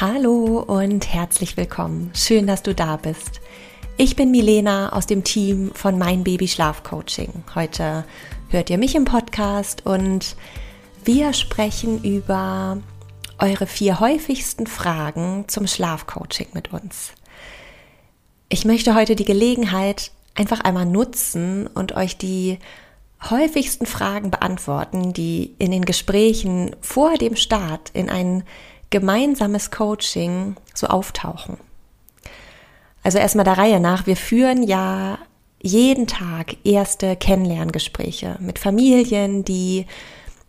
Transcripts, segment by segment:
Hallo und herzlich willkommen. Schön, dass du da bist. Ich bin Milena aus dem Team von Mein Baby Schlaf Coaching. Heute hört ihr mich im Podcast und wir sprechen über eure vier häufigsten Fragen zum Schlafcoaching mit uns. Ich möchte heute die Gelegenheit einfach einmal nutzen und euch die häufigsten Fragen beantworten, die in den Gesprächen vor dem Start in ein gemeinsames Coaching so auftauchen. Also erstmal der Reihe nach, wir führen ja jeden Tag erste Kennenlerngespräche mit Familien, die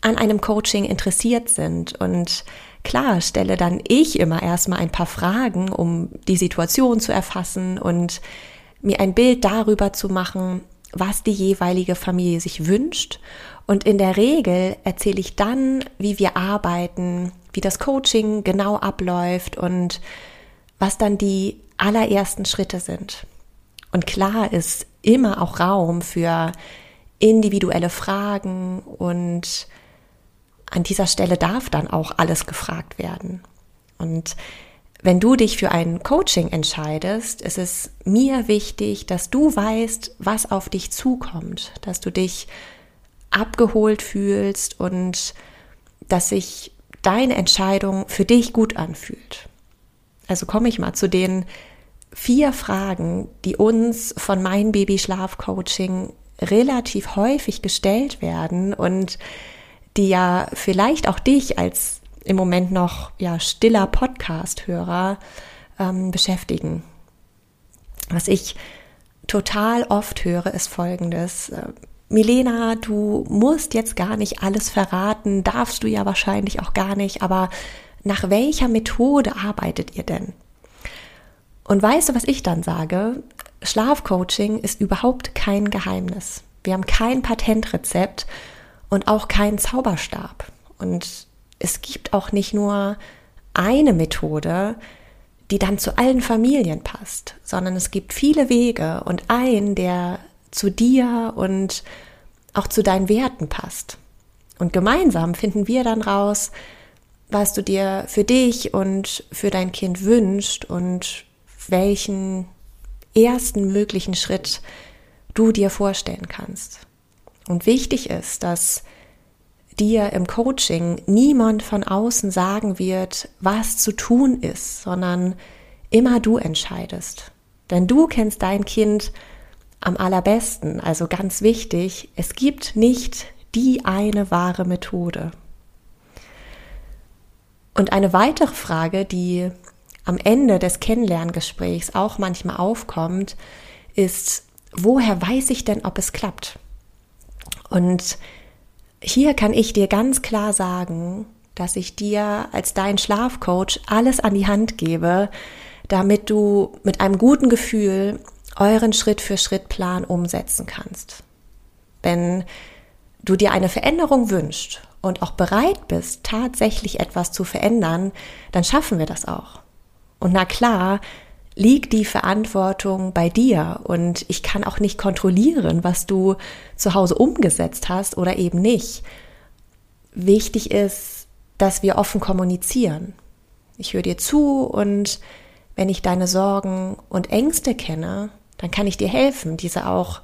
an einem Coaching interessiert sind. Und klar stelle dann ich immer erstmal ein paar Fragen, um die Situation zu erfassen und mir ein Bild darüber zu machen, was die jeweilige Familie sich wünscht. Und in der Regel erzähle ich dann, wie wir arbeiten, wie das Coaching genau abläuft und was dann die allerersten Schritte sind. Und klar ist immer auch Raum für individuelle Fragen und an dieser Stelle darf dann auch alles gefragt werden. Und wenn du dich für ein Coaching entscheidest, ist es mir wichtig, dass du weißt, was auf dich zukommt, dass du dich abgeholt fühlst und dass sich deine Entscheidung für dich gut anfühlt. Also komme ich mal zu den vier Fragen, die uns von mein Baby Schlaf Coaching relativ häufig gestellt werden und die ja vielleicht auch dich als im Moment noch ja stiller Podcast-Hörer ähm, beschäftigen. Was ich total oft höre, ist Folgendes: Milena, du musst jetzt gar nicht alles verraten, darfst du ja wahrscheinlich auch gar nicht, aber nach welcher Methode arbeitet ihr denn? Und weißt du, was ich dann sage? Schlafcoaching ist überhaupt kein Geheimnis. Wir haben kein Patentrezept und auch keinen Zauberstab. Und es gibt auch nicht nur eine Methode, die dann zu allen Familien passt, sondern es gibt viele Wege und einen, der zu dir und auch zu deinen Werten passt. Und gemeinsam finden wir dann raus, was du dir für dich und für dein Kind wünscht und welchen ersten möglichen Schritt du dir vorstellen kannst. Und wichtig ist, dass dir im Coaching niemand von außen sagen wird, was zu tun ist, sondern immer du entscheidest. Denn du kennst dein Kind am allerbesten. Also ganz wichtig, es gibt nicht die eine wahre Methode. Und eine weitere Frage, die am Ende des Kennenlerngesprächs auch manchmal aufkommt, ist, woher weiß ich denn, ob es klappt? Und hier kann ich dir ganz klar sagen, dass ich dir als dein Schlafcoach alles an die Hand gebe, damit du mit einem guten Gefühl euren Schritt-für-Schritt-Plan umsetzen kannst. Wenn du dir eine Veränderung wünschst und auch bereit bist, tatsächlich etwas zu verändern, dann schaffen wir das auch. Und na klar, liegt die Verantwortung bei dir und ich kann auch nicht kontrollieren, was du zu Hause umgesetzt hast oder eben nicht. Wichtig ist, dass wir offen kommunizieren. Ich höre dir zu und wenn ich deine Sorgen und Ängste kenne, dann kann ich dir helfen, diese auch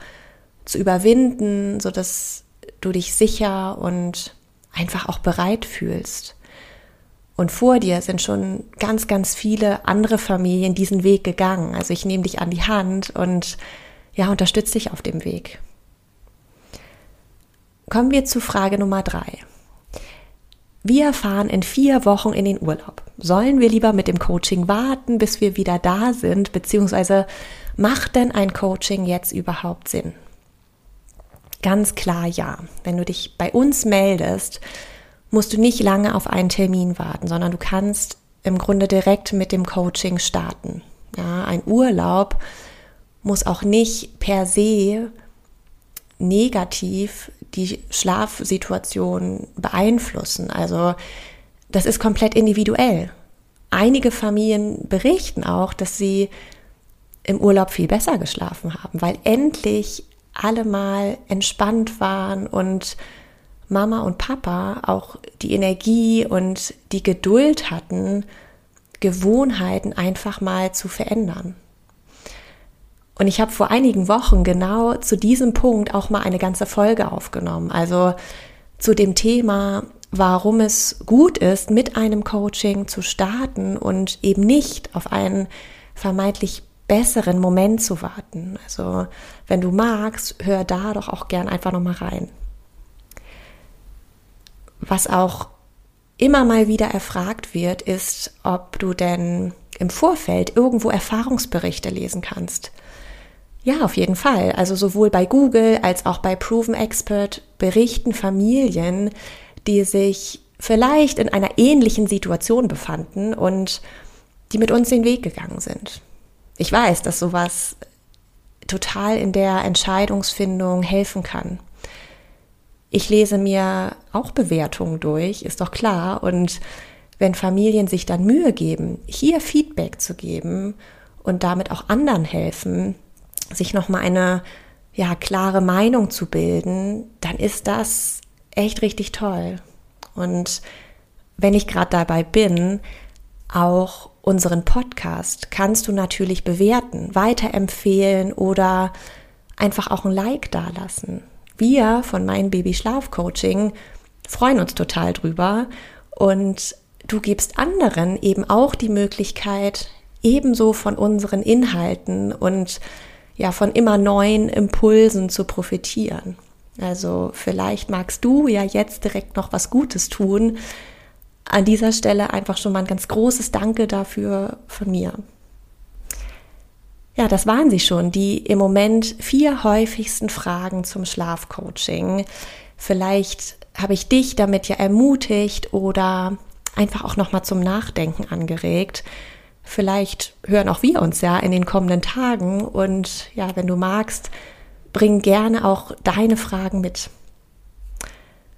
zu überwinden, so dass du dich sicher und einfach auch bereit fühlst. Und vor dir sind schon ganz, ganz viele andere Familien diesen Weg gegangen. Also ich nehme dich an die Hand und ja, unterstütze dich auf dem Weg. Kommen wir zu Frage Nummer drei. Wir fahren in vier Wochen in den Urlaub. Sollen wir lieber mit dem Coaching warten, bis wir wieder da sind, beziehungsweise macht denn ein Coaching jetzt überhaupt Sinn? Ganz klar ja. Wenn du dich bei uns meldest, musst du nicht lange auf einen Termin warten, sondern du kannst im Grunde direkt mit dem Coaching starten. Ja, ein Urlaub muss auch nicht per se negativ die Schlafsituation beeinflussen. Also das ist komplett individuell. Einige Familien berichten auch, dass sie im Urlaub viel besser geschlafen haben, weil endlich alle mal entspannt waren und Mama und Papa auch die Energie und die Geduld hatten, Gewohnheiten einfach mal zu verändern. Und ich habe vor einigen Wochen genau zu diesem Punkt auch mal eine ganze Folge aufgenommen. Also zu dem Thema, warum es gut ist, mit einem Coaching zu starten und eben nicht auf einen vermeintlich besseren Moment zu warten. Also wenn du magst, hör da doch auch gern einfach noch mal rein. Was auch immer mal wieder erfragt wird, ist, ob du denn im Vorfeld irgendwo Erfahrungsberichte lesen kannst. Ja, auf jeden Fall. Also sowohl bei Google als auch bei Proven Expert berichten Familien, die sich vielleicht in einer ähnlichen Situation befanden und die mit uns den Weg gegangen sind. Ich weiß, dass sowas total in der Entscheidungsfindung helfen kann. Ich lese mir auch Bewertungen durch, ist doch klar. Und wenn Familien sich dann Mühe geben, hier Feedback zu geben und damit auch anderen helfen, sich nochmal eine ja, klare Meinung zu bilden, dann ist das echt richtig toll. Und wenn ich gerade dabei bin, auch unseren Podcast kannst du natürlich bewerten, weiterempfehlen oder einfach auch ein Like dalassen. Wir von Mein Baby Schlaf Coaching freuen uns total drüber und du gibst anderen eben auch die Möglichkeit, ebenso von unseren Inhalten und ja von immer neuen Impulsen zu profitieren. Also vielleicht magst du ja jetzt direkt noch was Gutes tun. An dieser Stelle einfach schon mal ein ganz großes Danke dafür von mir. Ja, das waren sie schon, die im Moment vier häufigsten Fragen zum Schlafcoaching. Vielleicht habe ich dich damit ja ermutigt oder einfach auch noch mal zum Nachdenken angeregt. Vielleicht hören auch wir uns ja in den kommenden Tagen und ja, wenn du magst, bring gerne auch deine Fragen mit.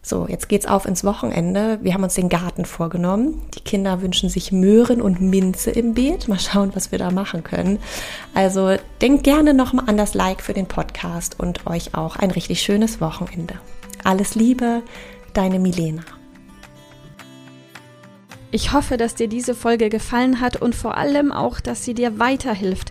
So, jetzt geht's auf ins Wochenende. Wir haben uns den Garten vorgenommen. Die Kinder wünschen sich Möhren und Minze im Beet. Mal schauen, was wir da machen können. Also denkt gerne nochmal an das Like für den Podcast und euch auch ein richtig schönes Wochenende. Alles Liebe, deine Milena. Ich hoffe, dass dir diese Folge gefallen hat und vor allem auch, dass sie dir weiterhilft.